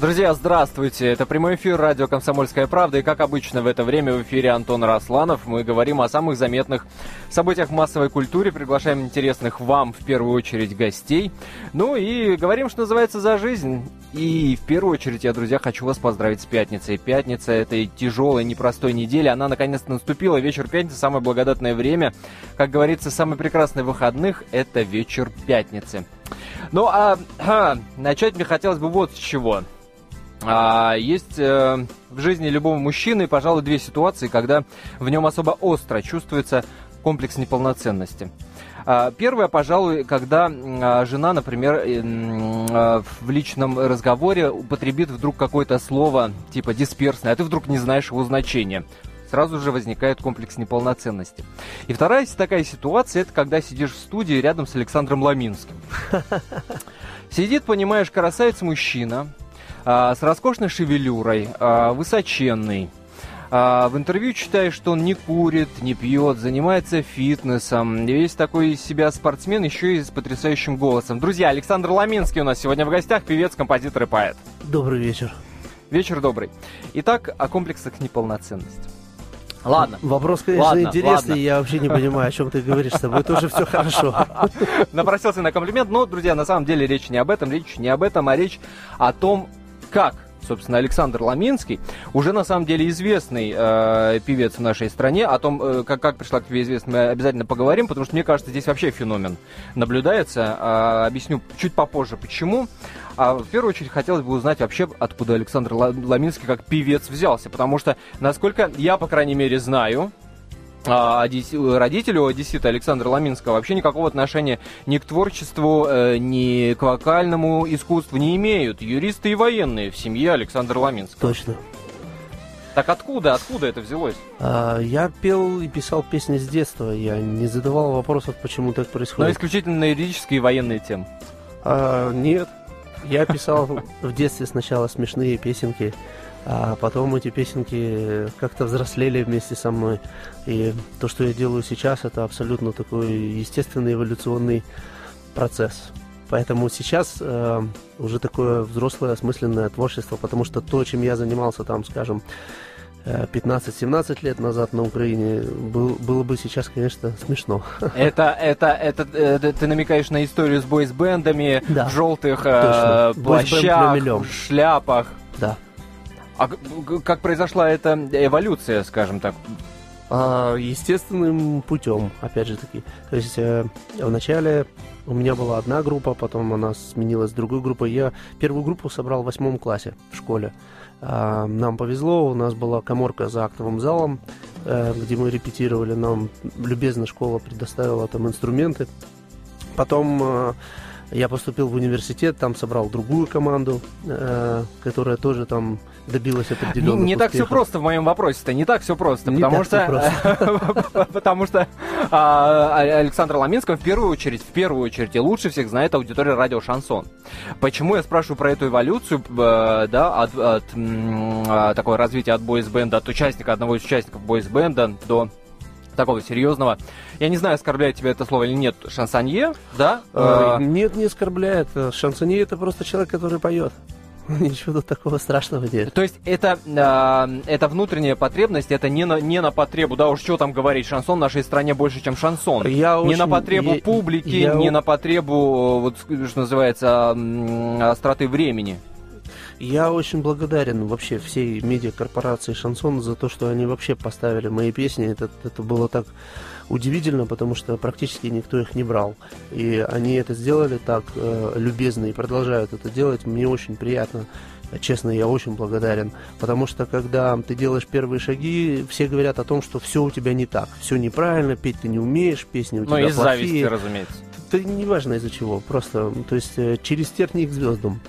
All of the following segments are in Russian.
Друзья, здравствуйте. Это прямой эфир радио «Комсомольская правда». И, как обычно, в это время в эфире Антон Росланов. Мы говорим о самых заметных событиях в массовой культуре. Приглашаем интересных вам, в первую очередь, гостей. Ну и говорим, что называется, за жизнь. И в первую очередь я, друзья, хочу вас поздравить с пятницей. Пятница этой тяжелой, непростой недели. Она наконец-то наступила. Вечер пятницы – самое благодатное время. Как говорится, самый прекрасный выходных – это вечер пятницы. Ну а, а начать мне хотелось бы вот с чего. А, есть э, в жизни любого мужчины, пожалуй, две ситуации, когда в нем особо остро чувствуется комплекс неполноценности. А, первое, пожалуй, когда а, жена, например, а, в личном разговоре употребит вдруг какое-то слово типа дисперсное, а ты вдруг не знаешь его значения сразу же возникает комплекс неполноценности. И вторая такая ситуация, это когда сидишь в студии рядом с Александром Ламинским. Сидит, понимаешь, красавец-мужчина, а, с роскошной шевелюрой, а, высоченный. А, в интервью читаешь, что он не курит, не пьет, занимается фитнесом. Весь такой из себя спортсмен, еще и с потрясающим голосом. Друзья, Александр Ламинский у нас сегодня в гостях, певец, композитор и поэт. Добрый вечер. Вечер добрый. Итак, о комплексах неполноценности. Ладно. Вопрос, конечно, ладно, интересный. Ладно. Я вообще не понимаю, о чем ты говоришь. С тобой тоже все хорошо. Напросился на комплимент. Но, друзья, на самом деле речь не об этом. Речь не об этом, а речь о том, как собственно, Александр Ламинский, уже на самом деле известный э, певец в нашей стране. О том, э, как, как пришла к тебе известность, мы обязательно поговорим, потому что, мне кажется, здесь вообще феномен наблюдается. Э, объясню чуть попозже, почему. А в первую очередь хотелось бы узнать вообще, откуда Александр Ламинский как певец взялся, потому что, насколько я, по крайней мере, знаю, а, родители у одессита Александра Ламинского вообще никакого отношения ни к творчеству, э, ни к вокальному искусству не имеют. Юристы и военные в семье Александра Ламинского. Точно. Так откуда, откуда это взялось? А, я пел и писал песни с детства. Я не задавал вопросов, почему так происходит. Но исключительно на юридические и военные темы. А, нет. Я писал в детстве сначала смешные песенки а потом эти песенки как-то взрослели вместе со мной. И то, что я делаю сейчас, это абсолютно такой естественный эволюционный процесс. Поэтому сейчас э, уже такое взрослое, осмысленное творчество, потому что то, чем я занимался там, скажем, 15-17 э, лет назад на Украине, был, было бы сейчас, конечно, смешно. Это, это, это, это ты намекаешь на историю с бойсбендами да. в желтых э, плащах, шляпах. Да. А как произошла эта эволюция, скажем так? А, естественным путем, опять же таки. То есть э, вначале у меня была одна группа, потом она сменилась другой группой. Я первую группу собрал в восьмом классе в школе. А, нам повезло, у нас была коморка за актовым залом, э, где мы репетировали. Нам любезно школа предоставила там инструменты. Потом э, я поступил в университет, там собрал другую команду, э, которая тоже там добилась определенных Не, не так все просто в моем вопросе-то, не так все просто, не потому что потому что а, Александр Ламинского в первую очередь, в первую очередь и лучше всех знает аудитория радио Шансон. Почему я спрашиваю про эту эволюцию, да, от, от а, такое развитие от бойсбенда, от участника, одного из участников бойсбенда до такого серьезного. Я не знаю, оскорбляет тебя это слово или нет. Шансонье, да? Э, нет, не оскорбляет. Шансонье это просто человек, который поет. Ничего тут такого страшного нет. То есть это, э, это внутренняя потребность, это не на, не на потребу, да уж что там говорить, шансон в нашей стране больше, чем шансон. Я не очень, на потребу я, публики, я... не на потребу, вот что называется, остроты времени. Я очень благодарен вообще всей медиакорпорации «Шансон» за то, что они вообще поставили мои песни. Это, это было так удивительно, потому что практически никто их не брал. И они это сделали так э, любезно и продолжают это делать. Мне очень приятно. Честно, я очень благодарен. Потому что, когда ты делаешь первые шаги, все говорят о том, что все у тебя не так. Все неправильно, петь ты не умеешь, песни у тебя Ну, из плохие. зависти, разумеется. Это не важно из-за чего. Просто, то есть, э, через тернии к звездам.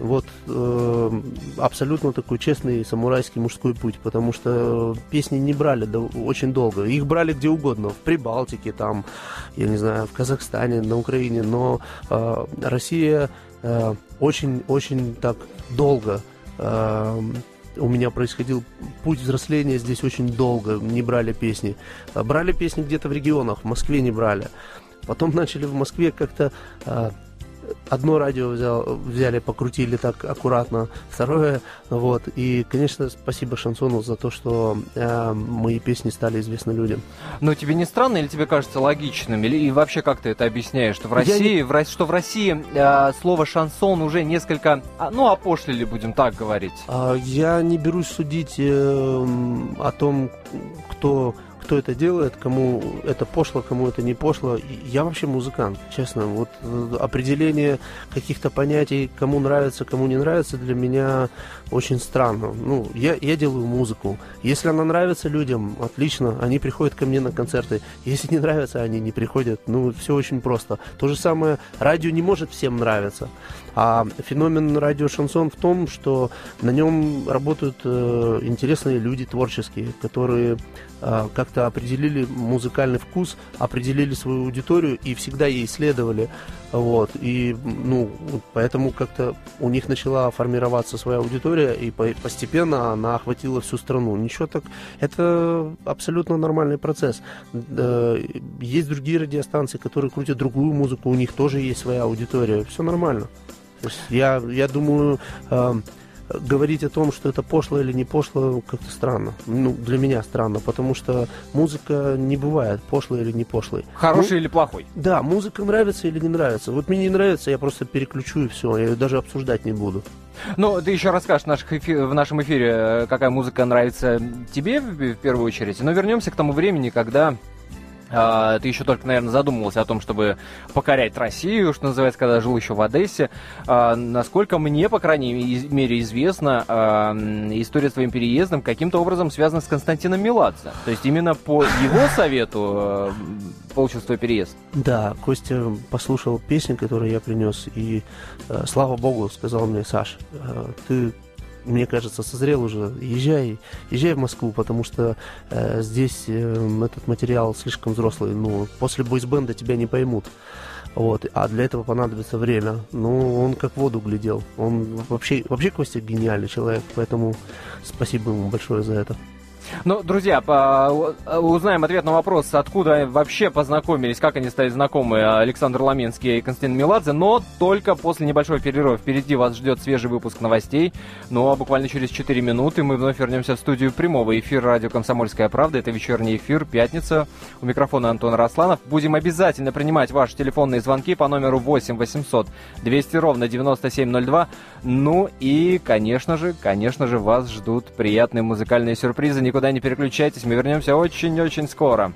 Вот э, абсолютно такой честный самурайский мужской путь, потому что песни не брали да, очень долго. Их брали где угодно, в Прибалтике, там, я не знаю, в Казахстане, на Украине, но э, Россия очень-очень э, так долго э, у меня происходил путь взросления здесь очень долго, не брали песни. Брали песни где-то в регионах, в Москве не брали. Потом начали в Москве как-то э, одно радио взял, взяли, покрутили так аккуратно, второе, вот. И, конечно, спасибо Шансону за то, что э, мои песни стали известны людям. Но тебе не странно или тебе кажется логичным? Или и вообще как ты это объясняешь? Что в России, не... в, что в России э, слово шансон уже несколько, а, ну, опошлили, будем так говорить? А, я не берусь судить э, о том, кто кто это делает, кому это пошло, кому это не пошло. Я вообще музыкант, честно. Вот э, определение каких-то понятий, кому нравится, кому не нравится, для меня очень странно. Ну, я, я делаю музыку. Если она нравится людям, отлично, они приходят ко мне на концерты. Если не нравится, они не приходят. Ну, все очень просто. То же самое, радио не может всем нравиться. А феномен радио Шансон в том, что на нем работают э, интересные люди творческие, которые э, как-то определили музыкальный вкус, определили свою аудиторию и всегда ей следовали. Вот. И, ну, поэтому как-то у них начала формироваться своя аудитория, и постепенно она охватила всю страну. Ничего так... Это абсолютно нормальный процесс. Есть другие радиостанции, которые крутят другую музыку, у них тоже есть своя аудитория. Все нормально. То есть я, я думаю, э, говорить о том, что это пошло или не пошло, как-то странно. Ну, для меня странно, потому что музыка не бывает пошлой или не пошлой. Хороший ну, или плохой? Да, музыка нравится или не нравится. Вот мне не нравится, я просто переключу и все, я ее даже обсуждать не буду. Ну, ты еще расскажешь в, наших эфи- в нашем эфире, э, какая музыка нравится тебе в первую очередь. Но вернемся к тому времени, когда ты еще только, наверное, задумывался о том, чтобы покорять Россию, что называется, когда жил еще в Одессе. А, насколько мне, по крайней мере, известно, а, история с твоим переездом каким-то образом связана с Константином Меладзе. То есть именно по его совету получился твой переезд. Да, Костя послушал песни, которые я принес, и, слава богу, сказал мне, Саш, ты мне кажется, созрел уже. Езжай, езжай в Москву, потому что э, здесь э, этот материал слишком взрослый. Ну, после бойсбенда тебя не поймут. Вот, а для этого понадобится время. Ну, он как воду глядел. Он вообще, вообще Костя гениальный человек, поэтому спасибо ему большое за это. Ну, друзья, по, узнаем ответ на вопрос, откуда вообще познакомились, как они стали знакомы Александр Ламинский и Константин Меладзе, но только после небольшого перерыва. Впереди вас ждет свежий выпуск новостей, ну а буквально через 4 минуты мы вновь вернемся в студию прямого эфира радио «Комсомольская правда». Это вечерний эфир, пятница. У микрофона Антон Росланов. Будем обязательно принимать ваши телефонные звонки по номеру 8 800 200 ровно 9702. Ну и, конечно же, конечно же, вас ждут приятные музыкальные сюрпризы. Никуда не переключайтесь, мы вернемся очень-очень скоро.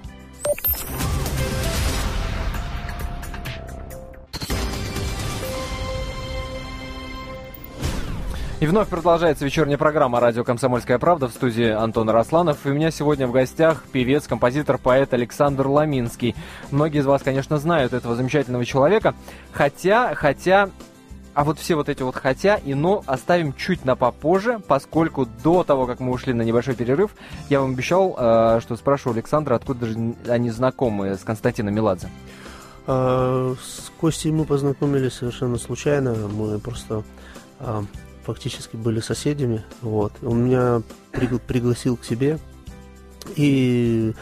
И вновь продолжается вечерняя программа «Радио Комсомольская правда» в студии Антон Росланов. И у меня сегодня в гостях певец, композитор, поэт Александр Ламинский. Многие из вас, конечно, знают этого замечательного человека. Хотя, хотя а вот все вот эти вот хотя и но оставим чуть на попозже, поскольку до того, как мы ушли на небольшой перерыв, я вам обещал, э, что спрошу Александра, откуда же они знакомы с Константином Меладзе. А, с Костей мы познакомились совершенно случайно. Мы просто а, фактически были соседями. Вот. Он меня пригла- пригласил к себе. И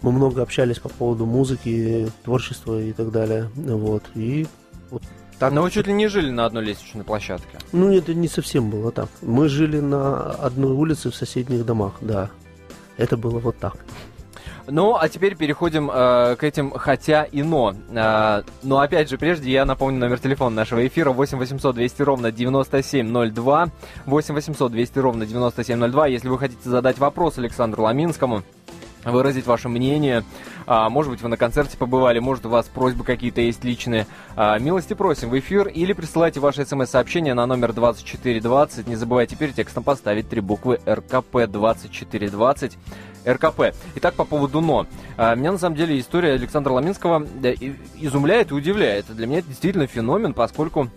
мы много общались по поводу музыки, творчества и так далее. Вот. И вот так, Но вы чуть ли не жили на одной лестничной площадке. Ну, это не совсем было так. Мы жили на одной улице в соседних домах, да. Это было вот так. Ну, а теперь переходим э, к этим хотя и но. Э, но опять же, прежде я напомню номер телефона нашего эфира 8 800 200 ровно 9702. 8 800 200 ровно 9702. Если вы хотите задать вопрос Александру Ламинскому, выразить ваше мнение. А, может быть, вы на концерте побывали, может, у вас просьбы какие-то есть личные. А, милости просим в эфир или присылайте ваше смс-сообщение на номер 2420. Не забывайте теперь текстом поставить три буквы РКП 2420. РКП. Итак, по поводу «но». А, меня, на самом деле, история Александра Ламинского изумляет и удивляет. Для меня это действительно феномен, поскольку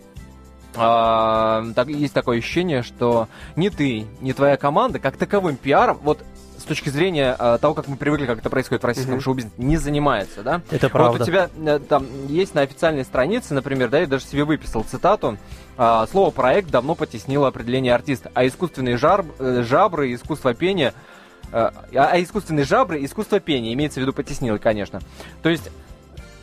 а, так, есть такое ощущение, что ни ты, ни твоя команда как таковым пиаром, вот точки зрения э, того, как мы привыкли, как это происходит в российском mm-hmm. шоу-бизнесе, не занимается, да? Это правда. Вот у тебя э, там есть на официальной странице, например, да, я даже себе выписал цитату, э, слово «проект» давно потеснило определение артиста, а искусственные жар, э, жабры, искусство пения, э, а, а искусственные жабры, искусство пения, имеется в виду потеснило, конечно. То есть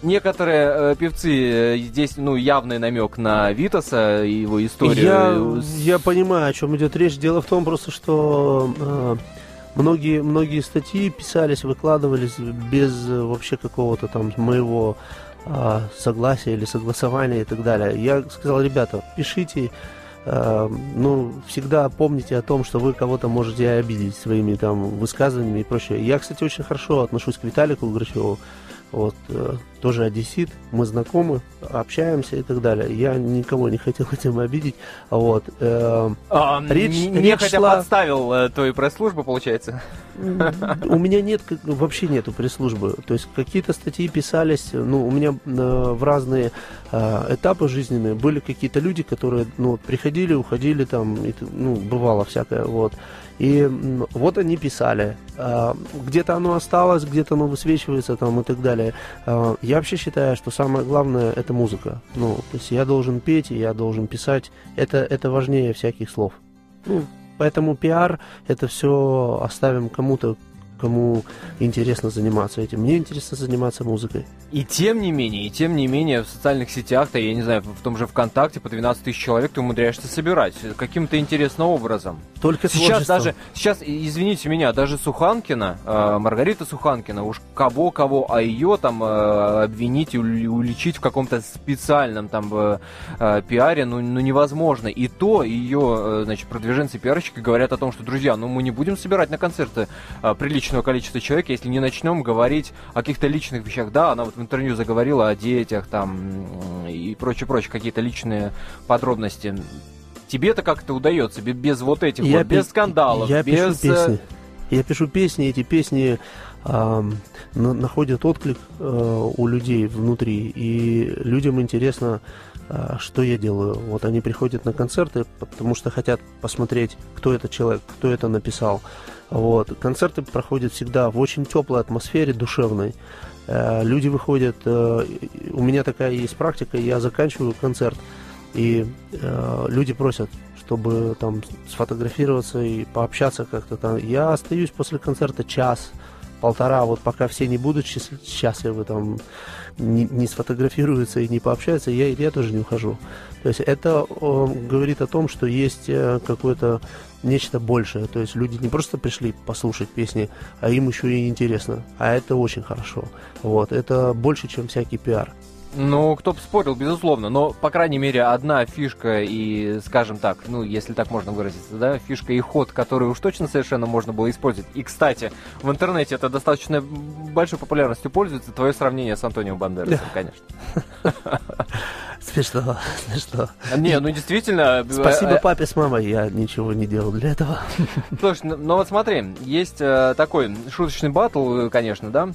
некоторые э, певцы, э, здесь, ну, явный намек на Витаса и его историю. Я, я понимаю, о чем идет речь. Дело в том просто, что э, многие, многие статьи писались, выкладывались без э, вообще какого-то там моего э, согласия или согласования и так далее. Я сказал, ребята, пишите, э, ну, всегда помните о том, что вы кого-то можете обидеть своими там высказываниями и прочее. Я, кстати, очень хорошо отношусь к Виталику Грачеву. Вот, э, тоже одессит, мы знакомы, общаемся и так далее. Я никого не хотел этим обидеть. Вот, э, а, речь, не речь шла... подставил э, твою пресс-службу, получается? У меня нет, вообще нету пресс-службы. То есть какие-то статьи писались, ну, у меня э, в разные э, этапы жизненные были какие-то люди, которые, ну, приходили, уходили там, и, ну, бывало всякое, вот. И вот они писали. Где-то оно осталось, где-то оно высвечивается там и так далее. А, я вообще считаю, что самое главное это музыка. Ну, то есть я должен петь, я должен писать. Это, это важнее всяких слов. Ну, поэтому пиар это все оставим кому-то, кому интересно заниматься этим. Мне интересно заниматься музыкой. И тем не менее, и тем не менее, в социальных сетях-то, я не знаю, в том же ВКонтакте по 12 тысяч человек ты умудряешься собирать каким-то интересным образом. Только сейчас даже, сейчас, извините меня, даже Суханкина, э, Маргарита Суханкина, уж кого-кого, а ее там э, обвинить и уличить в каком-то специальном там э, э, пиаре, ну, ну невозможно. И то ее, э, значит, продвиженцы пиарщики говорят о том, что, друзья, ну мы не будем собирать на концерты э, приличного количества человек, если не начнем говорить о каких-то личных вещах. Да, она вот в интервью заговорила о детях там и прочее-прочее, какие-то личные подробности. Тебе это как-то удается без вот этих я вот, без скандалов, я без... Пишу э, песни. Я пишу песни, эти песни э, находят отклик э, у людей внутри, и людям интересно, э, что я делаю. Вот они приходят на концерты, потому что хотят посмотреть, кто этот человек, кто это написал. Вот. Концерты проходят всегда в очень теплой атмосфере, душевной. Э, люди выходят, э, у меня такая есть практика, я заканчиваю концерт, и э, люди просят, чтобы там сфотографироваться и пообщаться как-то там. Я остаюсь после концерта час, полтора, вот пока все не будут счастливы, там, не, не сфотографируются и не пообщаются, я, я тоже не ухожу. То есть это говорит о том, что есть какое-то нечто большее. То есть люди не просто пришли послушать песни, а им еще и интересно. А это очень хорошо. Вот. Это больше, чем всякий пиар. Ну, кто бы спорил, безусловно, но, по крайней мере, одна фишка и, скажем так, ну, если так можно выразиться, да, фишка и ход, который уж точно совершенно можно было использовать. И, кстати, в интернете это достаточно большой популярностью пользуется, твое сравнение с Антонио Бандерасом, конечно. Смешно, смешно. Не, ну действительно... Спасибо э, папе с мамой, я ничего не делал для этого. Слушай, ну, ну вот смотри, есть э, такой шуточный батл, конечно, да,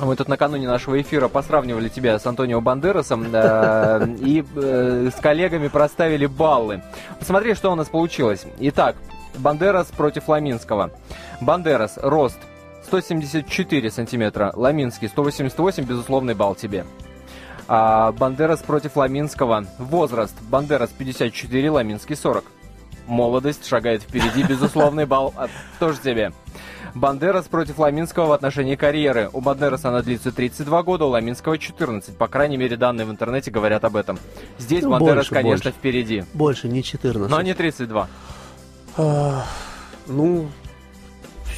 мы тут накануне нашего эфира посравнивали тебя с Антонио Бандерасом э, и э, с коллегами проставили баллы. Посмотри, что у нас получилось. Итак, Бандерас против Ламинского. Бандерас, рост 174 сантиметра, Ламинский 188, безусловный балл тебе. А Бандерас против Ламинского. Возраст. Бандерас 54, Ламинский 40. Молодость шагает впереди, безусловный балл а, тоже тебе. Бандерас против Ламинского в отношении карьеры. У Бандераса она длится 32 года, у Ламинского 14. По крайней мере, данные в интернете говорят об этом. Здесь ну, Бандерас, больше, конечно, больше. впереди. Больше, не 14. Но не 32. А, ну,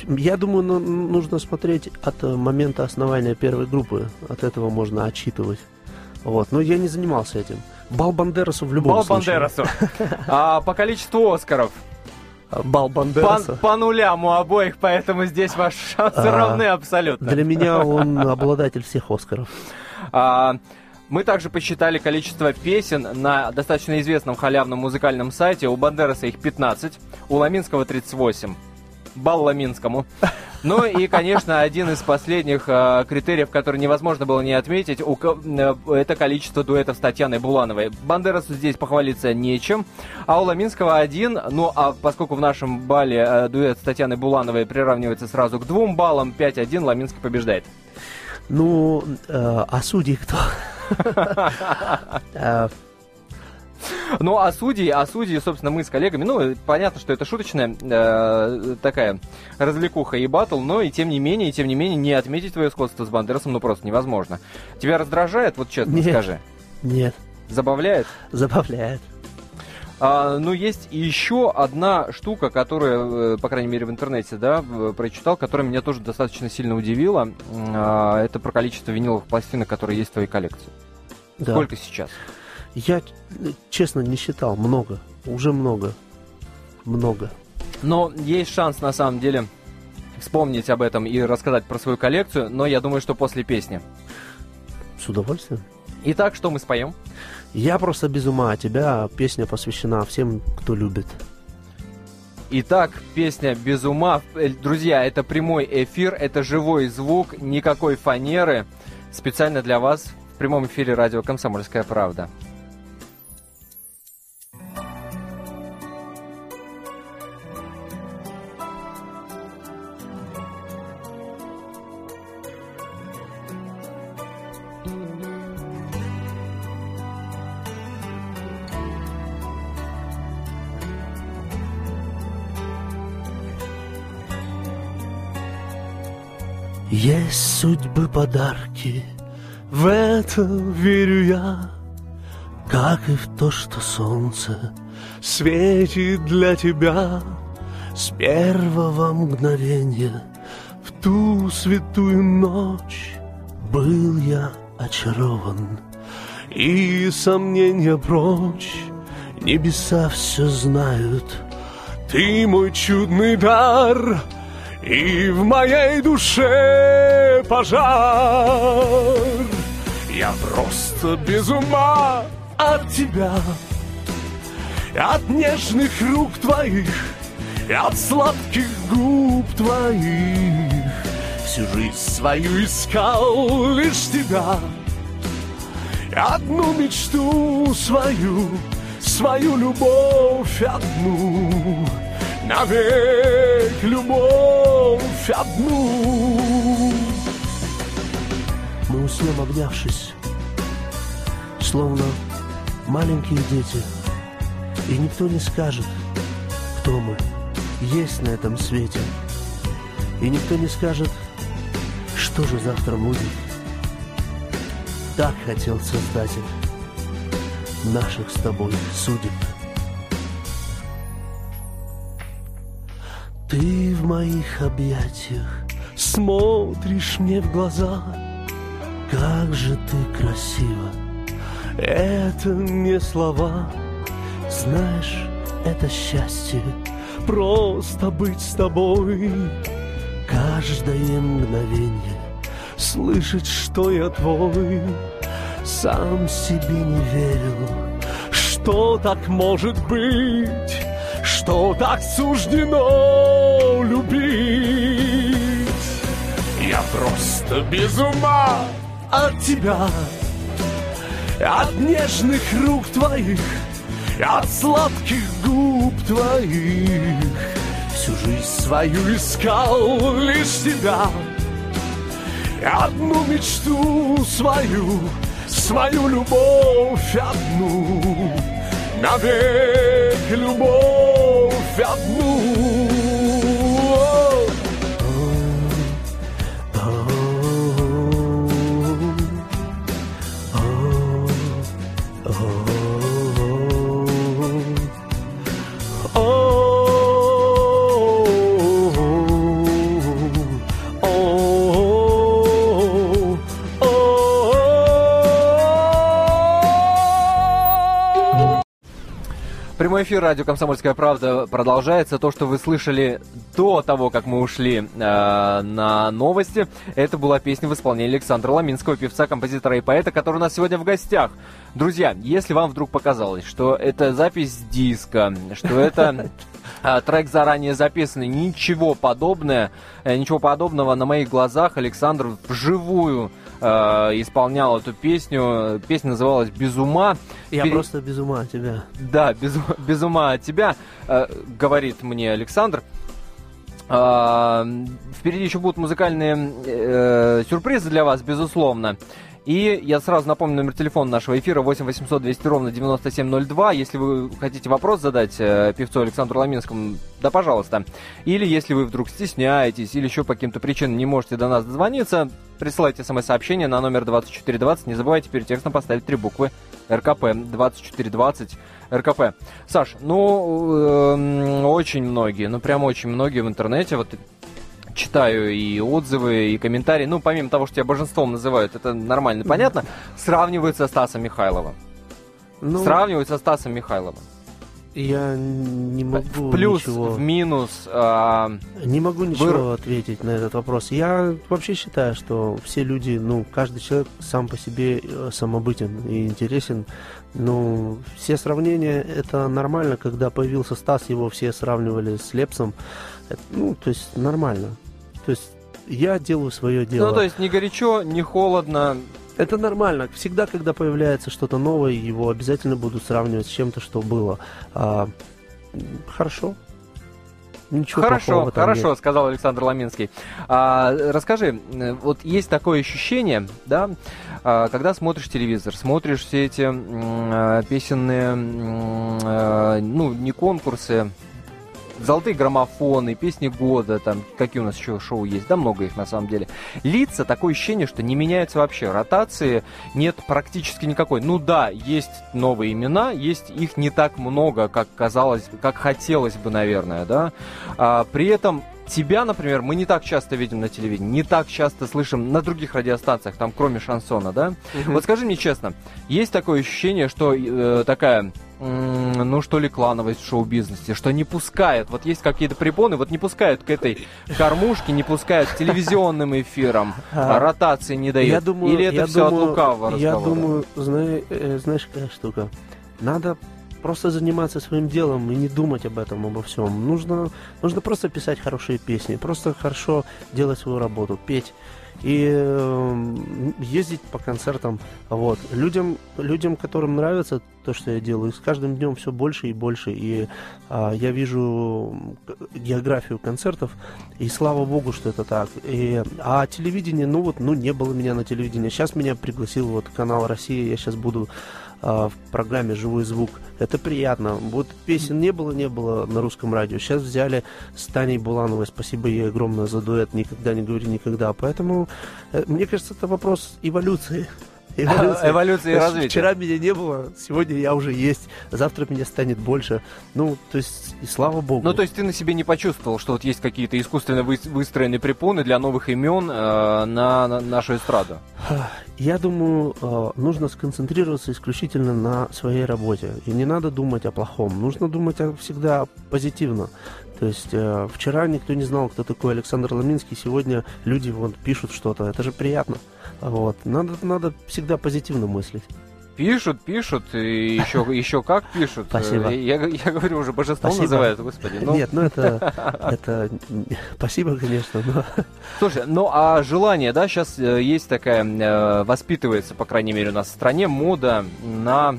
я думаю, ну, нужно смотреть от момента основания первой группы. От этого можно отчитывать. Вот. Но я не занимался этим. Бал Бандерасу в любом Бал случае. Бал Бандерасу. А, по количеству Оскаров Бал Бандераса. По, по нулям у обоих, поэтому здесь ваши шансы а, равны абсолютно. Для меня он обладатель всех Оскаров. А, мы также посчитали количество песен на достаточно известном халявном музыкальном сайте. У Бандераса их 15, у Ламинского 38. Балл Ламинскому. Ну и, конечно, один из последних э, критериев, который невозможно было не отметить, у, э, это количество дуэтов с Татьяной Булановой. Бандерасу здесь похвалиться нечем, а у Ламинского один, ну а поскольку в нашем бале э, дуэт с Татьяной Булановой приравнивается сразу к двум баллам, 5-1 Ламинский побеждает. Ну, э, а судьи кто? Ну, а судьи, а судьи, собственно, мы с коллегами, ну, понятно, что это шуточная э, такая развлекуха и батл, но и тем не менее, и тем не менее, не отметить твое сходство с Бандерасом, ну, просто невозможно. Тебя раздражает, вот честно Нет. скажи? Нет, Забавляет? забавляет. А, ну, есть еще одна штука, которая, э, по крайней мере, в интернете, да, прочитал, которая меня тоже достаточно сильно удивила. А, это про количество виниловых пластинок, которые есть в твоей коллекции. Да. Сколько сейчас? Я, э, честно, не считал. Много. Уже много. Много. Но есть шанс, на самом деле, вспомнить об этом и рассказать про свою коллекцию, но я думаю, что после песни. С удовольствием. Итак, что мы споем? Я просто без ума от тебя. Песня посвящена всем, кто любит. Итак, песня «Без ума». Э, Друзья, это прямой эфир, это живой звук, никакой фанеры. Специально для вас в прямом эфире радио «Комсомольская правда». Судьбы подарки, в это верю я, как и в то, что солнце светит для тебя с первого мгновения. В ту святую ночь был я очарован и сомнения прочь небеса все знают. Ты мой чудный дар и в моей душе пожар. Я просто без ума от тебя, от нежных рук твоих, от сладких губ твоих. Всю жизнь свою искал лишь тебя, одну мечту свою, свою любовь одну навек любовь одну. Мы уснем, обнявшись, словно маленькие дети, и никто не скажет, кто мы есть на этом свете, и никто не скажет, что же завтра будет. Так хотел Создатель наших с тобой судеб. Ты в моих объятиях смотришь мне в глаза, как же ты красива. Это не слова, знаешь, это счастье, просто быть с тобой. Каждое мгновенье слышать, что я твой, сам себе не верил, что так может быть что так суждено любить. Я просто без ума от тебя, от нежных рук твоих, от сладких губ твоих. Всю жизнь свою искал лишь тебя, одну мечту свою, свою любовь одну навек любовь одну. Прямой эфир радио «Комсомольская правда» продолжается. То, что вы слышали до того, как мы ушли э, на новости, это была песня в исполнении Александра Ламинского, певца, композитора и поэта, который у нас сегодня в гостях. Друзья, если вам вдруг показалось, что это запись диска, что это э, трек заранее записанный, ничего подобное, э, ничего подобного на моих глазах Александр вживую э, исполнял эту песню. Песня называлась «Без ума». Я Пере- просто без ума от тебя. Да, без, без ума от тебя, э, говорит мне Александр. А, впереди еще будут музыкальные э, сюрпризы для вас, безусловно. И я сразу напомню номер телефона нашего эфира 8 800 200 ровно 9702. Если вы хотите вопрос задать э, певцу Александру Ламинскому, да пожалуйста. Или если вы вдруг стесняетесь или еще по каким-то причинам не можете до нас дозвониться, присылайте смс-сообщение на номер 2420. Не забывайте перед текстом поставить три буквы РКП 2420 РКП. Саш, ну, э, очень многие, ну прям очень многие в интернете, вот читаю и отзывы, и комментарии, ну, помимо того, что тебя божеством называют, это нормально, понятно, сравниваются со Стасом Михайловым. Ну, сравнивают Стасом Михайловым. Я не могу в плюс, ничего... в минус. А... Не могу ничего Вы... ответить на этот вопрос. Я вообще считаю, что все люди, ну, каждый человек сам по себе э, самобытен и интересен. Ну, все сравнения это нормально. Когда появился Стас, его все сравнивали с Лепсом. Ну, то есть нормально. То есть я делаю свое дело. Ну, то есть не горячо, не холодно. Это нормально. Всегда, когда появляется что-то новое, его обязательно будут сравнивать с чем-то, что было. А, хорошо. Ничего хорошо, хорошо, нет. сказал Александр Ламинский. А, расскажи, вот есть такое ощущение, да, а, когда смотришь телевизор, смотришь все эти м, песенные, м, ну, не конкурсы, золотые граммофоны, песни года, там, какие у нас еще шоу есть, да, много их на самом деле. Лица, такое ощущение, что не меняются вообще. Ротации нет практически никакой. Ну да, есть новые имена, есть их не так много, как казалось, как хотелось бы, наверное, да. А, при этом тебя, например, мы не так часто видим на телевидении, не так часто слышим на других радиостанциях, там, кроме шансона, да? Угу. Вот скажи мне честно, есть такое ощущение, что э, такая ну что ли, клановость в шоу-бизнесе, что не пускают, вот есть какие-то препоны, вот не пускают к этой кормушке, не пускают к телевизионным эфирам, а, ротации не дают. Я думаю, Или это я все думаю, от лукавого разговора? Я думаю, знаешь, э, знаешь, какая штука? Надо просто заниматься своим делом и не думать об этом, обо всем. Нужно, нужно просто писать хорошие песни, просто хорошо делать свою работу, петь и э, ездить по концертам. Вот. Людям, людям, которым нравится то, что я делаю, с каждым днем все больше и больше. И а, я вижу географию концертов, и слава богу, что это так. И, а телевидение, ну вот, ну не было меня на телевидении. Сейчас меня пригласил вот канал Россия, я сейчас буду в программе «Живой звук». Это приятно. Вот песен не было, не было на русском радио. Сейчас взяли с Таней Булановой. Спасибо ей огромное за дуэт «Никогда не говори никогда». Поэтому, э, мне кажется, это вопрос эволюции. Эволюция, Эволюция и развитие. Вчера меня не было, сегодня я уже есть, завтра меня станет больше. Ну, то есть, и слава богу. Ну, то есть ты на себе не почувствовал, что вот есть какие-то искусственно выстроенные препоны для новых имен э, на, на нашу эстраду? Я думаю, э, нужно сконцентрироваться исключительно на своей работе. И не надо думать о плохом. Нужно думать всегда позитивно. То есть э, вчера никто не знал, кто такой Александр Ламинский, сегодня люди вот пишут что-то. Это же приятно. Вот. Надо, надо всегда позитивно мыслить. Пишут, пишут, и еще, еще как пишут. Спасибо. Я, я говорю, уже божеством спасибо. называют, господи. Ну... Нет, ну это, это... Спасибо, конечно, но... Слушай, ну а желание, да, сейчас э, есть такая, э, воспитывается, по крайней мере, у нас в стране мода на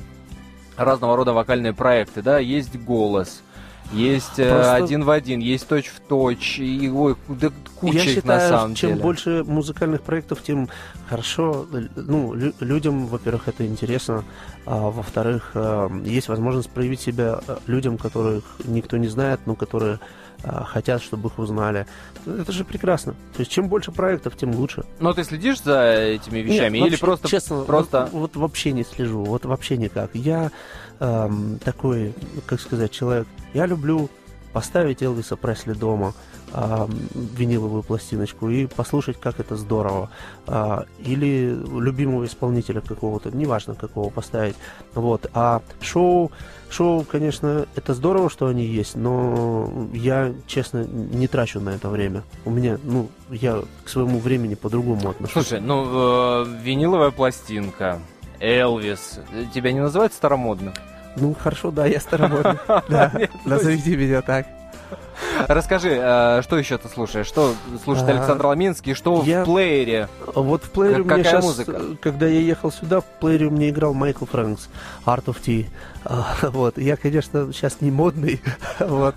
разного рода вокальные проекты, да, есть голос, есть э, Просто... один в один, есть точь в точь, и ой, да, куча Я их считаю, на самом чем деле. больше музыкальных проектов, тем хорошо. Ну, лю- людям, во-первых, это интересно, а во-вторых, э, есть возможность проявить себя э, людям, которых никто не знает, но которые хотят, чтобы их узнали. Это же прекрасно. То есть чем больше проектов, тем лучше. Но ты следишь за этими вещами Нет, или вообще, просто честно, просто вот, вот вообще не слежу, вот вообще никак. Я эм, такой, как сказать, человек. Я люблю поставить Элвиса Пресли дома, э, виниловую пластиночку, и послушать, как это здорово. Э, или любимого исполнителя какого-то, неважно какого поставить. Вот. А шоу, шоу, конечно, это здорово, что они есть, но я, честно, не трачу на это время. У меня, ну, я к своему времени по-другому отношусь. Слушай, ну, э, виниловая пластинка, Элвис, тебя не называют старомодным? Ну, хорошо, да, я старомодный. Да, назовите меня так. Расскажи, э, что еще ты слушаешь? Что слушает а, Александр Ламинский? Что в плеере? Вот в плеере у меня сейчас, когда я ехал сюда, в плеере у меня играл Майкл Фрэнкс, Art of Tea. Вот, я, конечно, сейчас не модный, вот.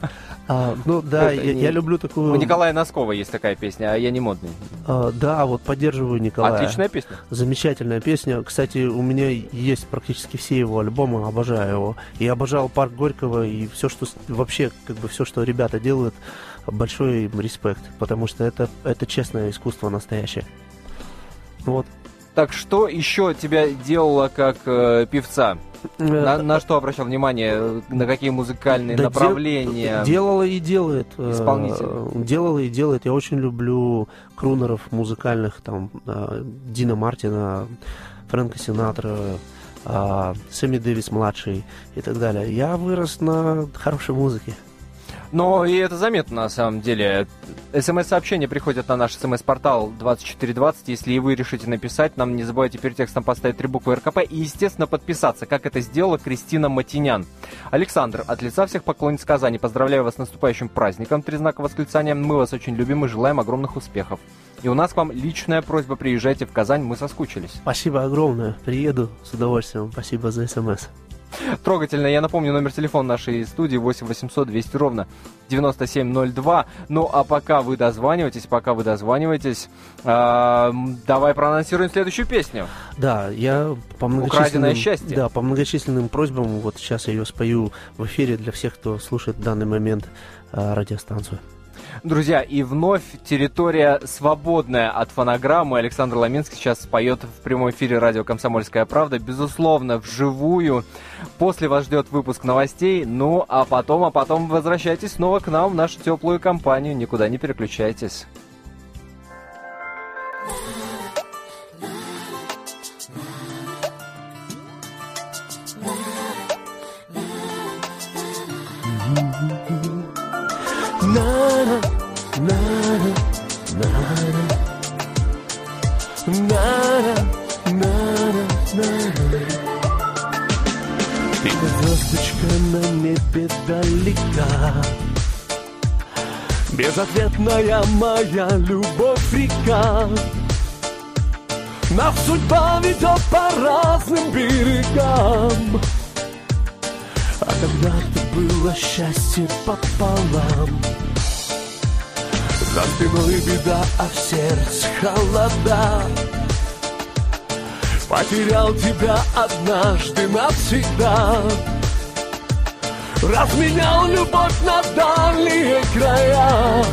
А, ну да, я, не... я люблю такую... У Николая Носкова есть такая песня, а я не модный. А, да, вот поддерживаю Николая. Отличная песня. Замечательная песня. Кстати, у меня есть практически все его альбомы, обожаю его. И обожал Парк Горького и все, что вообще, как бы все, что ребята делают, большой им респект, потому что это, это честное искусство настоящее. Вот. Так что еще тебя делало как э, певца? На, на что обращал внимание? На какие музыкальные да направления? Де, делала и делает. Э, Исполнитель. Делала и делает. Я очень люблю крунеров музыкальных, там, э, Дина Мартина, Фрэнка Синатра, э, Сэмми Дэвис младший и так далее. Я вырос на хорошей музыке. Но и это заметно на самом деле. СМС-сообщения приходят на наш СМС-портал 2420. Если и вы решите написать, нам не забывайте перед текстом поставить три буквы РКП и, естественно, подписаться, как это сделала Кристина Матинян. Александр, от лица всех поклонниц Казани, поздравляю вас с наступающим праздником. Три знака восклицания. Мы вас очень любим и желаем огромных успехов. И у нас к вам личная просьба, приезжайте в Казань, мы соскучились. Спасибо огромное, приеду с удовольствием. Спасибо за СМС. Трогательно. Я напомню, номер телефона нашей студии 8 800 200 ровно 9702. Ну, а пока вы дозваниваетесь, пока вы дозваниваетесь, э, давай проанонсируем следующую песню. Да, я по многочисленным... счастье. Да, по многочисленным просьбам, вот сейчас я ее спою в эфире для всех, кто слушает в данный момент э, радиостанцию. Друзья, и вновь территория свободная от фонограммы. Александр Ламинский сейчас поет в прямом эфире радио «Комсомольская правда». Безусловно, вживую. После вас ждет выпуск новостей. Ну, а потом, а потом возвращайтесь снова к нам в нашу теплую компанию. Никуда не переключайтесь. Далека. Безответная моя любовь река. Нас судьба ведет по разным берегам. А когда-то было счастье пополам. За спиной беда, а в сердце холода. Потерял тебя однажды навсегда Разменял любовь на дальние края.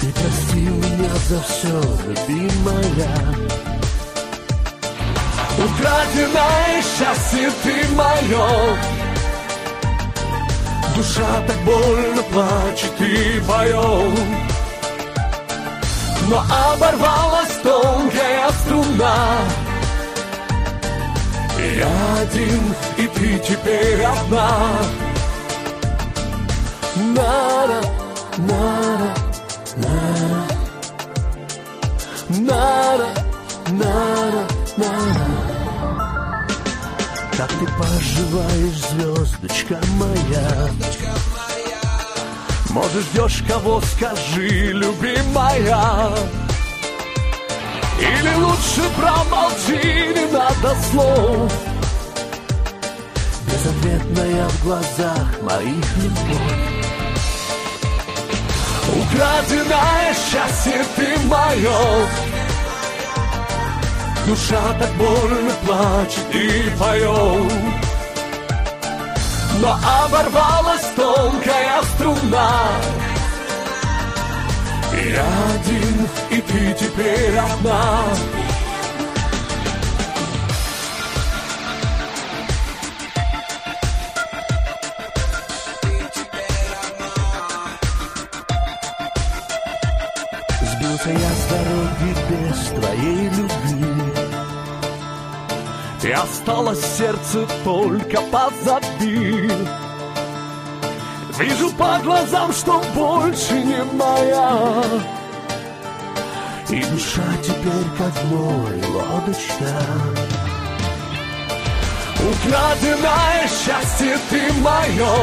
Ты прости меня за все, любимая. Украденное счастье ты мое Душа так больно плачет и поет Но оборвалась тонкая струна. Я один, и ты теперь одна. Нара, нара, нара. Нара, нара, нара. Как ты поживаешь, звездочка моя? Может, ждешь кого, скажи, любимая. Или лучше промолчи, не надо слов Безответная в глазах моих любовь Украденное счастье ты мое Душа так больно плачет и поет Но оборвалась тонкая струна. Я один, и ты теперь одна. Дороги без твоей любви. И осталось сердце только позади. Вижу по глазам, что больше не моя И душа теперь как мой лодочка Украденное счастье ты мое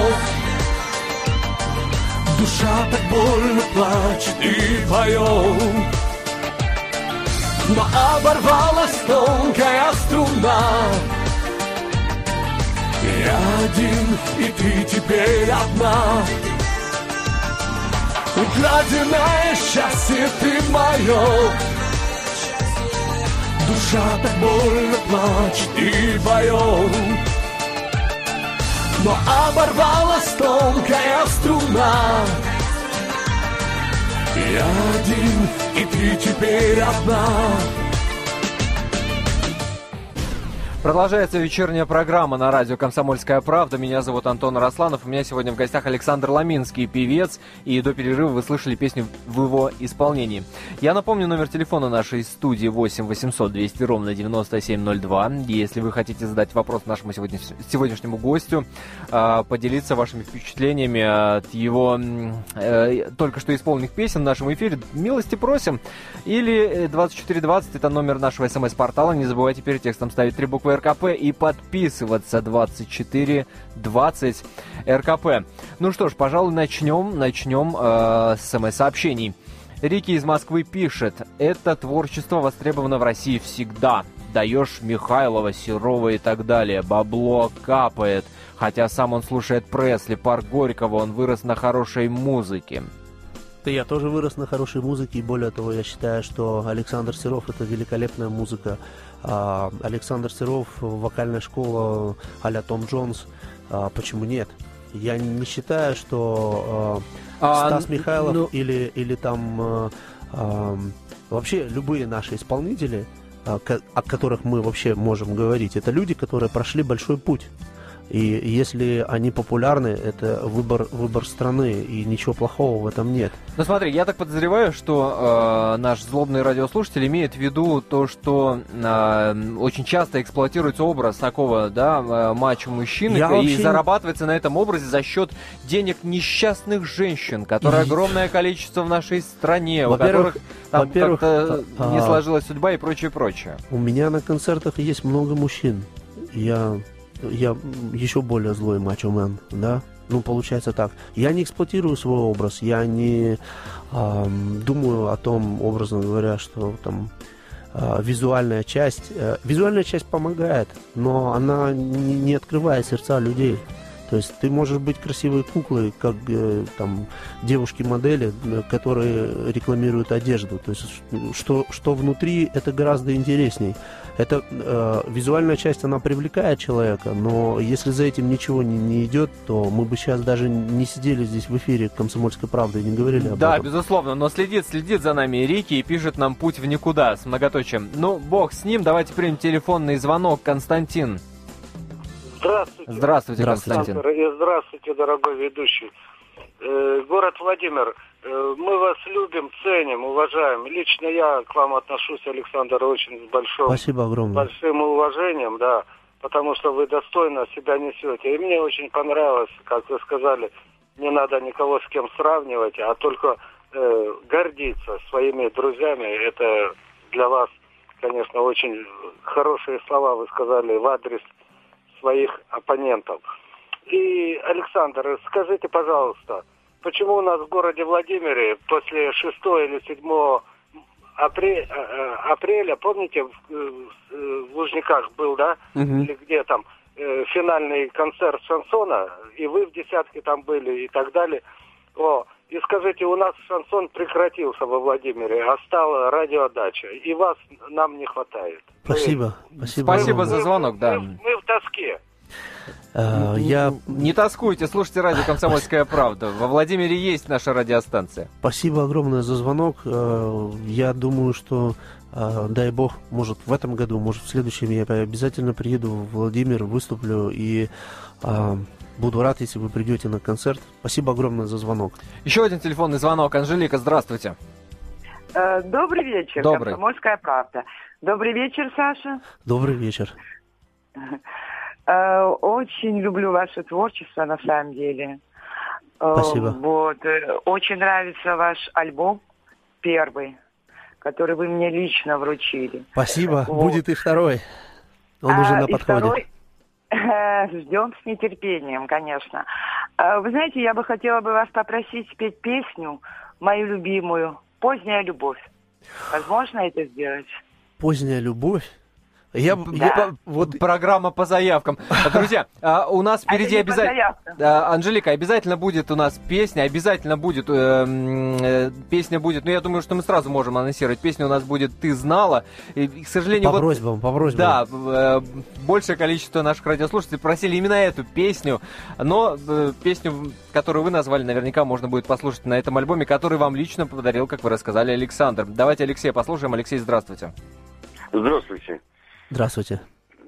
Душа так больно плачет и поет Но оборвалась тонкая струна. Я один, и ты теперь одна. Украденное счастье ты мое Душа так больно плачет и поет Но оборвалась тонкая струна Я один, и ты теперь одна Продолжается вечерняя программа на радио «Комсомольская правда». Меня зовут Антон Росланов. У меня сегодня в гостях Александр Ламинский, певец. И до перерыва вы слышали песню в его исполнении. Я напомню номер телефона нашей студии 8 800 200 ровно 9702. Если вы хотите задать вопрос нашему сегодня, сегодняшнему гостю, а, поделиться вашими впечатлениями от его э, только что исполненных песен в нашем эфире, милости просим. Или 2420 это номер нашего смс-портала. Не забывайте перед текстом ставить три буквы РКП и подписываться 2420 РКП. Ну что ж, пожалуй, начнем, начнем э, с смс-сообщений. Рики из Москвы пишет, это творчество востребовано в России всегда. Даешь Михайлова, Серова и так далее, бабло капает. Хотя сам он слушает Пресли, Парк Горького, он вырос на хорошей музыке. Да я тоже вырос на хорошей музыке, и более того, я считаю, что Александр Серов это великолепная музыка. А, Александр Серов, вокальная школа а-ля Том Джонс, а, почему нет? Я не считаю, что а, Стас Михайлов ну... или, или там а, а, вообще любые наши исполнители, а, о которых мы вообще можем говорить, это люди, которые прошли большой путь. И если они популярны, это выбор, выбор страны, и ничего плохого в этом нет. Ну смотри, я так подозреваю, что э, наш злобный радиослушатель имеет в виду то, что э, очень часто эксплуатируется образ такого, да, э, мачо-мужчины, я и вообще... зарабатывается на этом образе за счет денег несчастных женщин, которые огромное количество в нашей стране, у которых там как-то а, не сложилась судьба и прочее, прочее. У меня на концертах есть много мужчин. Я я еще более злой мачо-мен, да? Ну, получается так. Я не эксплуатирую свой образ, я не э, думаю о том, образно говоря, что там э, визуальная часть... Э, визуальная часть помогает, но она не, не открывает сердца людей. То есть ты можешь быть красивой куклой, как э, там девушки-модели, э, которые рекламируют одежду. То есть что, что внутри, это гораздо интересней. Это э, визуальная часть, она привлекает человека, но если за этим ничего не, не идет, то мы бы сейчас даже не сидели здесь в эфире «Комсомольской правды» и не говорили об да, этом. Да, безусловно, но следит, следит за нами Рики и пишет нам «Путь в никуда» с многоточием. Ну, бог с ним, давайте примем телефонный звонок. Константин. Здравствуйте. Здравствуйте, Константин. И здравствуйте, дорогой ведущий. Э, город Владимир, э, мы вас любим, ценим, уважаем. Лично я к вам отношусь, Александр, очень с большим, Спасибо огромное. большим уважением, да, потому что вы достойно себя несете. И мне очень понравилось, как вы сказали, не надо никого с кем сравнивать, а только э, гордиться своими друзьями. Это для вас, конечно, очень хорошие слова вы сказали в адрес своих оппонентов. И, Александр, скажите, пожалуйста, почему у нас в городе Владимире после 6 или 7 апреля, э, э, апреля помните, в, э, в Лужниках был, да, угу. или где там, финальный концерт шансона, и вы в десятке там были и так далее. О, и скажите, у нас шансон прекратился во Владимире, а стала радиодача, и вас нам не хватает. Спасибо. Спасибо, спасибо за звонок, да. Мы, мы в тоске. Uh, я... Не тоскуйте, слушайте радио «Комсомольская правда». Во Владимире есть наша радиостанция. Спасибо огромное за звонок. Э, я думаю, что, э, дай бог, может в этом году, может в следующем я обязательно приеду в Владимир, выступлю и Буду рад, если вы придете на концерт. Спасибо огромное за звонок. Еще один телефонный звонок. Анжелика, здравствуйте. Э, добрый вечер. Добрый. Комсомольская правда. Добрый вечер, Саша. Добрый вечер. Э, очень люблю ваше творчество, на самом деле. Э, Спасибо. Вот. Очень нравится ваш альбом первый, который вы мне лично вручили. Спасибо. Вот. Будет и второй. Он а, уже на подходе. Второй Ждем с нетерпением, конечно. Вы знаете, я бы хотела бы вас попросить спеть песню, мою любимую, «Поздняя любовь». Возможно это сделать? «Поздняя любовь»? Я, П- я- вот Программа по заявкам. Друзья, а, у нас А впереди обязательно... Да, Анжелика, обязательно будет у нас песня, обязательно будет, э, м, э, песня будет, ну я думаю, что мы сразу можем анонсировать, песня у нас будет «Ты знала», и, и, к сожалению, по вот... просьбам, по просьбам. Да, э, большее количество наших радиослушателей просили именно эту песню, но э, песню, которую вы назвали, наверняка можно будет послушать на этом альбоме, который вам лично подарил, как вы рассказали, Александр. Давайте Алексея послушаем. Алексей, здравствуйте. Здравствуйте. Здравствуйте.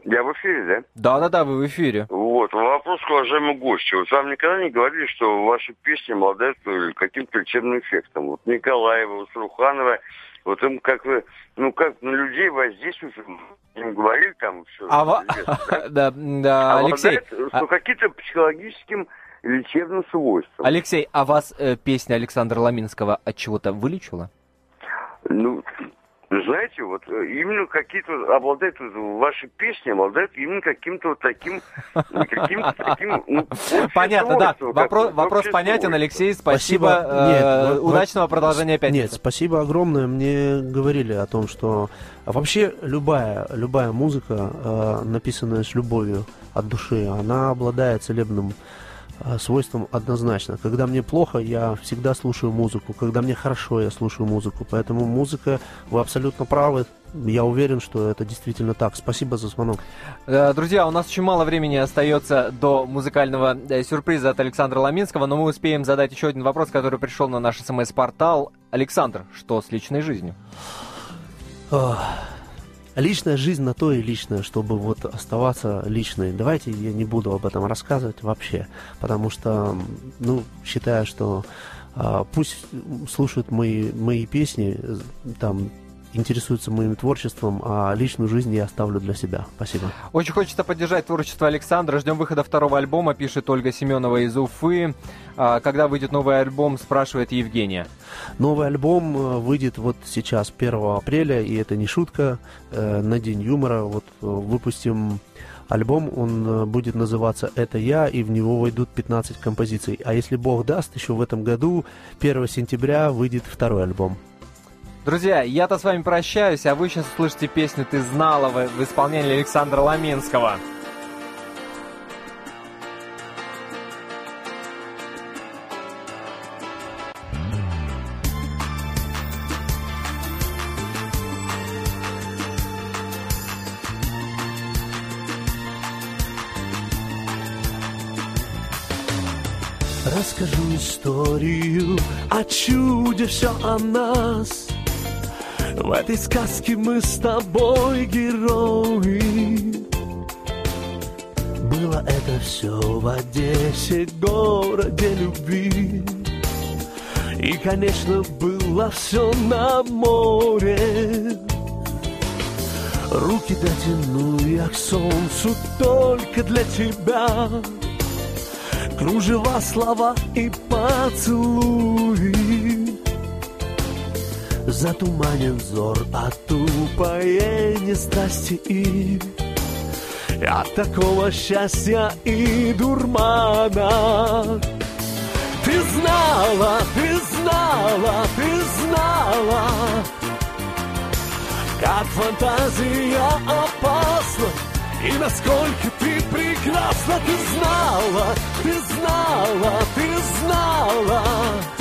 Я в эфире, да? Да-да-да, вы в эфире. Вот, вопрос к уважаемому гостю. Вот вам никогда не говорили, что ваши песни обладают каким-то лечебным эффектом? Вот Николаева, вот Сруханова, вот им как вы, ну как на людей воздействуют, им говорили там все. А ва- Да, да, Алексей, а- ну, каким-то психологическим лечебным свойством. Алексей, а вас э, песня Александра Ламинского от чего-то вылечила? Ну, знаете, вот э, именно какие-то обладают, вот, ваши песни обладают именно каким-то вот таким, ну, каким-то таким, ну, Понятно, да. Вопрос, вопрос понятен. Алексей. Спасибо. Спасибо. э, Нет, во- во- удачного продолжения пятницы. Нет, спасибо огромное. Мне говорили о том, что а вообще любая, любая музыка, э, написанная с любовью от души, она обладает целебным э, свойством однозначно. Когда мне плохо, я всегда слушаю музыку. Когда мне хорошо, я слушаю музыку. Поэтому музыка, вы абсолютно правы. Я уверен, что это действительно так. Спасибо за звонок. Э, Друзья, у нас очень мало времени остается до музыкального э, сюрприза от Александра Ламинского, но мы успеем задать еще один вопрос, который пришел на наш смс-портал. Александр, что с личной жизнью? Личная жизнь на то и личная, чтобы вот оставаться личной. Давайте я не буду об этом рассказывать вообще, потому что, ну, считаю, что а, пусть слушают мои, мои песни, э, там, интересуются моим творчеством, а личную жизнь я оставлю для себя. Спасибо. Очень хочется поддержать творчество Александра. Ждем выхода второго альбома, пишет Ольга Семенова из Уфы. А, Когда выйдет новый альбом, спрашивает Евгения. Новый альбом э, выйдет вот сейчас, 1 апреля, и это не шутка, э, на День юмора. Вот э, выпустим альбом, он будет называться «Это я», и в него войдут 15 композиций. А если Бог даст, еще в этом году, 1 сентября, выйдет второй альбом. Друзья, я-то с вами прощаюсь, а вы сейчас услышите песню «Ты знала» в исполнении Александра Ламинского. Расскажу историю о чуде, все о нас. В этой сказке мы с тобой герои. Было это все в Одессе, городе любви. И, конечно, было все на море. Руки дотяну я к солнцу только для тебя. Кружева, слова и поцелуи Затуманен взор от упоения страсти и От такого счастья и дурмана Ты знала, ты знала, ты знала Как фантазия опасна и насколько ты прекрасна, ты знала, ты знала, ты знала.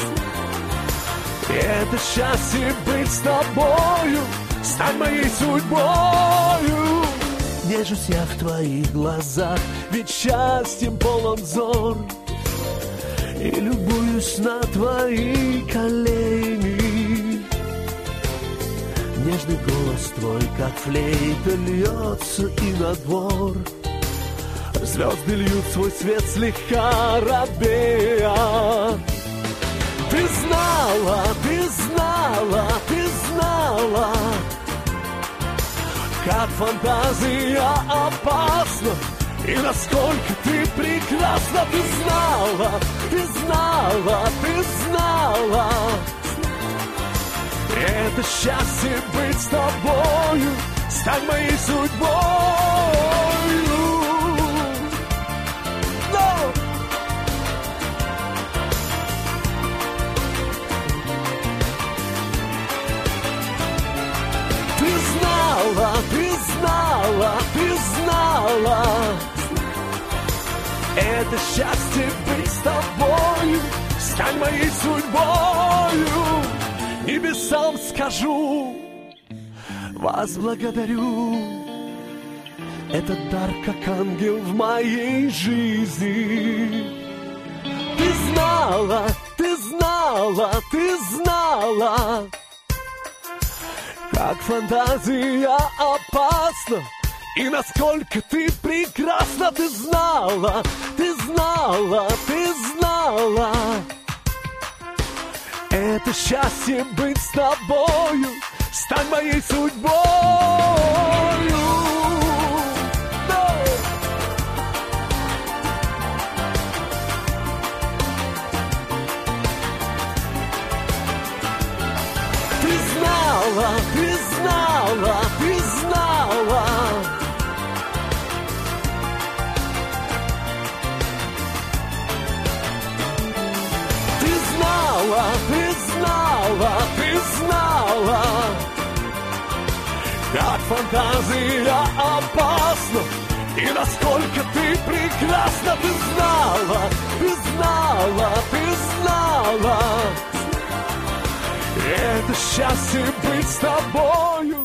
Это счастье быть с тобою, стань моей судьбою. Нежусь я в твоих глазах, ведь счастьем полон взор. И любуюсь на твои колени. Нежный голос твой, как флейта, льется и на двор. Звезды льют свой свет слегка робея. Ты знала, знала, ты знала, как фантазия опасна, и насколько ты прекрасна, ты знала, ты знала, ты знала. Это счастье быть с тобою, стань моей судьбою. Это счастье быть с тобою, стань моей судьбою. Небесам скажу, вас благодарю. Этот дар, как ангел в моей жизни. Ты знала, ты знала, ты знала, как фантазия опасна И насколько ты прекрасна Ты знала, ты знала, ты знала. Это счастье быть с тобою Стань моей судьбою фантазия опасна. И насколько ты прекрасна Ты знала, ты знала, ты знала. Это счастье быть с тобою